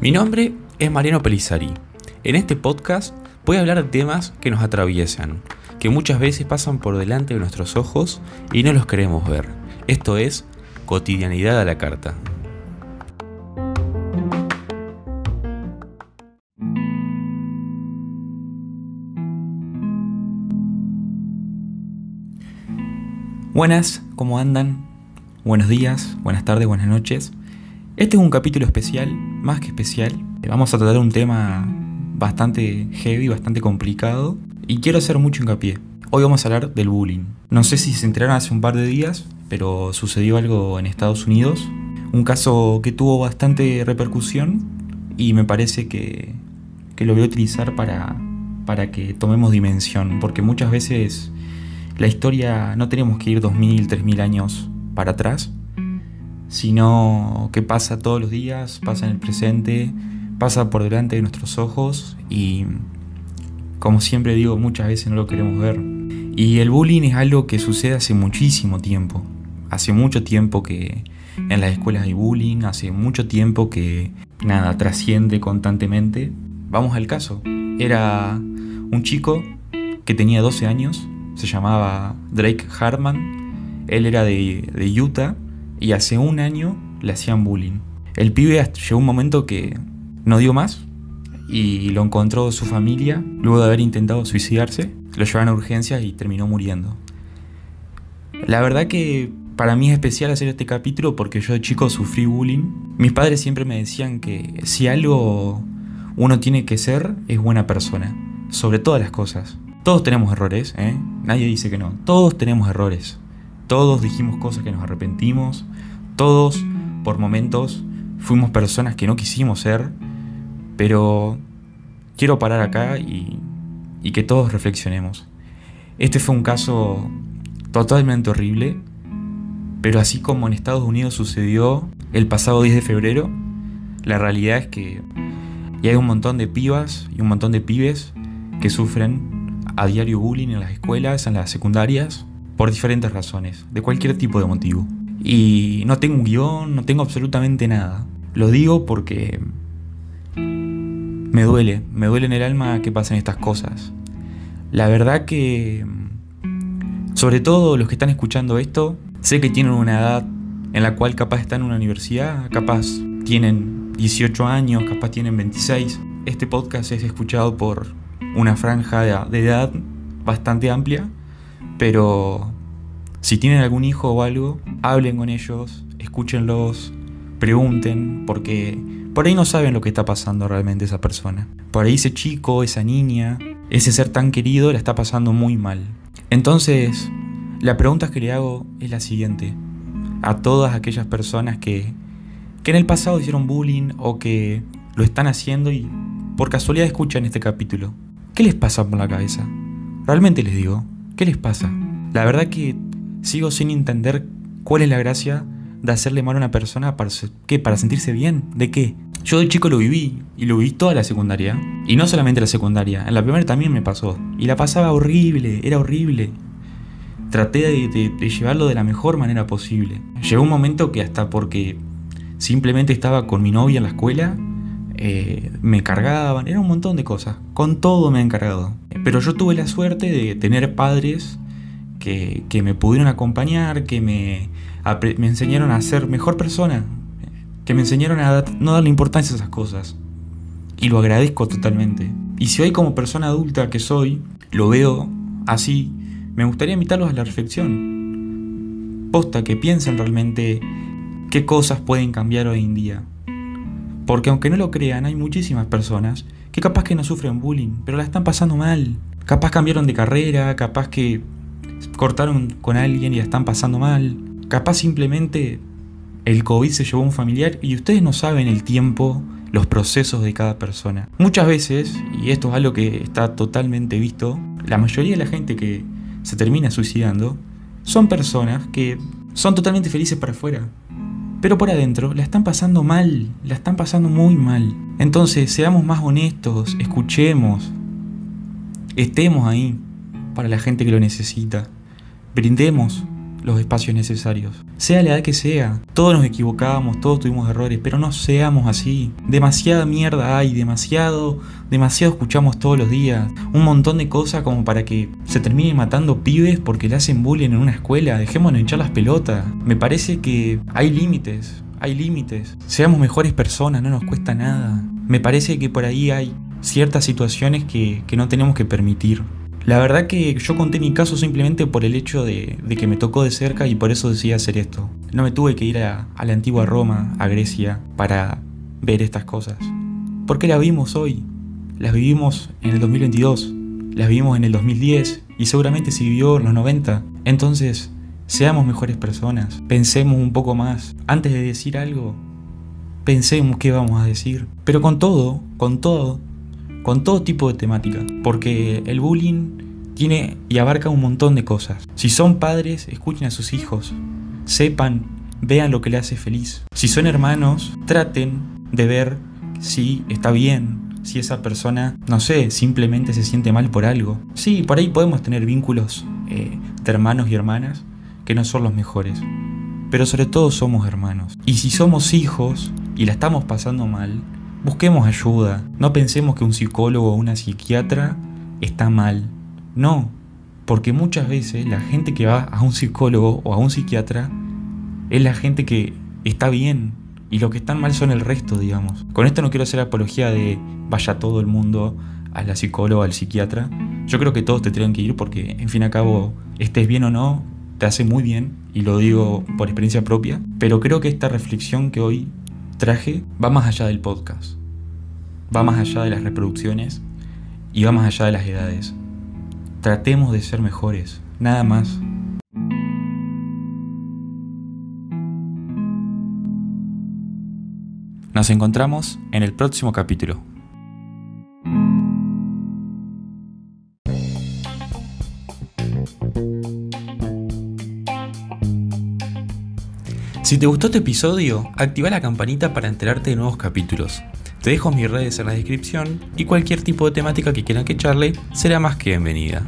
Mi nombre es Mariano Pelizari. En este podcast voy a hablar de temas que nos atraviesan, que muchas veces pasan por delante de nuestros ojos y no los queremos ver. Esto es cotidianidad a la carta. Buenas, ¿cómo andan? Buenos días, buenas tardes, buenas noches. Este es un capítulo especial, más que especial. Vamos a tratar un tema bastante heavy, bastante complicado. Y quiero hacer mucho hincapié. Hoy vamos a hablar del bullying. No sé si se enteraron hace un par de días, pero sucedió algo en Estados Unidos. Un caso que tuvo bastante repercusión y me parece que, que lo voy a utilizar para, para que tomemos dimensión. Porque muchas veces la historia no tenemos que ir 2000, 3000 años para atrás sino que pasa todos los días, pasa en el presente, pasa por delante de nuestros ojos y como siempre digo, muchas veces no lo queremos ver. Y el bullying es algo que sucede hace muchísimo tiempo. Hace mucho tiempo que en las escuelas hay bullying, hace mucho tiempo que nada trasciende constantemente. Vamos al caso. Era un chico que tenía 12 años, se llamaba Drake Hartman, él era de, Utah y hace un año le hacían bullying. El pibe llegó un momento que no dio más y lo encontró su familia luego de haber intentado suicidarse. Lo llevaron a urgencias y terminó muriendo. La verdad que para mí es especial hacer este capítulo porque yo de chico sufrí bullying. Mis padres siempre me decían que si algo uno tiene que ser es buena persona, sobre todas las cosas. Todos tenemos errores, ¿eh? Nadie dice que no. Todos tenemos errores. Todos dijimos cosas que nos arrepentimos. Todos, por momentos, fuimos personas que no quisimos ser. Pero quiero parar acá y, que todos reflexionemos. Este fue un caso totalmente horrible. Pero así como en Estados Unidos sucedió el pasado 10 de febrero, la realidad es que y hay un montón de pibas y un montón de pibes que sufren a diario bullying en las escuelas, en las secundarias, por diferentes razones, de cualquier tipo de motivo. Y no tengo un guion, no tengo absolutamente nada. Lo digo porque me duele, me duele en el alma que pasen estas cosas. La verdad que, sobre todo los que están escuchando esto, sé que tienen una edad en la cual capaz están en una universidad, capaz tienen 18 años, capaz tienen 26. Este podcast es escuchado por una franja de edad bastante amplia pero si tienen algún hijo o algo, hablen con ellos, escúchenlos, pregunten, porque por ahí no saben lo que está pasando realmente esa persona. Por ahí ese chico, esa niña, ese ser tan querido la está pasando muy mal. Entonces, la pregunta que le hago es la siguiente. A todas aquellas personas que, que en el pasado hicieron bullying o que lo están haciendo y por casualidad escuchan este capítulo. ¿Qué les pasa por la cabeza? Realmente les digo, ¿Qué les pasa? La verdad que sigo sin entender cuál es la gracia de hacerle mal a una persona para, ¿qué? para sentirse bien. ¿De qué? Yo de chico lo viví y lo viví toda la secundaria. Y no solamente la secundaria, en la primera también me pasó. Y la pasaba horrible, era horrible. Traté de, llevarlo de la mejor manera posible. Llegó un momento que hasta porque simplemente estaba con mi novia en la escuela, eh, me cargaban, era un montón de cosas. Con todo me han cargado. Pero yo tuve la suerte de tener padres que, me pudieron acompañar, que me, me enseñaron a ser mejor persona, que me enseñaron a no darle importancia a esas cosas. Y lo agradezco totalmente. Y si hoy como persona adulta que soy, lo veo así, me gustaría invitarlos a la reflexión. Posta, que piensen realmente qué cosas pueden cambiar hoy en día. Porque aunque no lo crean, hay muchísimas personas que capaz que no sufren bullying, pero la están pasando mal. Capaz cambiaron de carrera, capaz que cortaron con alguien y la están pasando mal. Capaz simplemente el COVID se llevó a un familiar y ustedes no saben el tiempo, los procesos de cada persona. Muchas veces, y esto es algo que está totalmente visto, la mayoría de la gente que se termina suicidando son personas que son totalmente felices para afuera, pero por adentro la están pasando mal, la están pasando muy mal. Entonces, seamos más honestos, escuchemos, estemos ahí para la gente que lo necesita. Brindemos los espacios necesarios. Sea la edad que sea, todos nos equivocamos, todos tuvimos errores, pero no seamos así. Demasiada mierda hay, demasiado, demasiado escuchamos todos los días. Un montón de cosas como para que se termine matando pibes porque le hacen bullying en una escuela. Dejémonos hinchar las pelotas. Me parece que hay límites, hay límites. Seamos mejores personas, no nos cuesta nada. Me parece que por ahí hay ciertas situaciones que, que no tenemos que permitir. La verdad que yo conté mi caso simplemente por el hecho de, que me tocó de cerca y por eso decidí hacer esto. No me tuve que ir a, la antigua Roma, a Grecia, para ver estas cosas. Porque las vimos hoy. Las vivimos en el 2022, las vivimos en el 2010 y seguramente se vivió en los 90. Entonces, seamos mejores personas, pensemos un poco más. Antes de decir algo, pensemos qué vamos a decir. Pero con todo, con todo, con todo tipo de temática, porque el bullying tiene y abarca un montón de cosas. Si son padres, escuchen a sus hijos, sepan, vean lo que le hace feliz. Si son hermanos, traten de ver si está bien, si esa persona, no sé, simplemente se siente mal por algo. Sí, por ahí podemos tener vínculos eh, de hermanos y hermanas que no son los mejores, pero sobre todo somos hermanos. Y si somos hijos y la estamos pasando mal, Busquemos ayuda. No pensemos que un psicólogo o una psiquiatra está mal. No, porque muchas veces la gente que va a un psicólogo o a un psiquiatra es la gente que está bien y los que están mal son el resto, digamos. Con esto no quiero hacer apología de vaya todo el mundo a la psicóloga al psiquiatra. Yo creo que todos te tienen que ir porque, en fin al cabo, estés bien o no, te hace muy bien y lo digo por experiencia propia. Pero creo que esta reflexión que hoy traje va más allá del podcast, va más allá de las reproducciones y va más allá de las edades. Tratemos de ser mejores, nada más. Nos encontramos en el próximo capítulo. Si te gustó este episodio, activa la campanita para enterarte de nuevos capítulos. Te dejo mis redes en la descripción y cualquier tipo de temática que quieran que charle será más que bienvenida.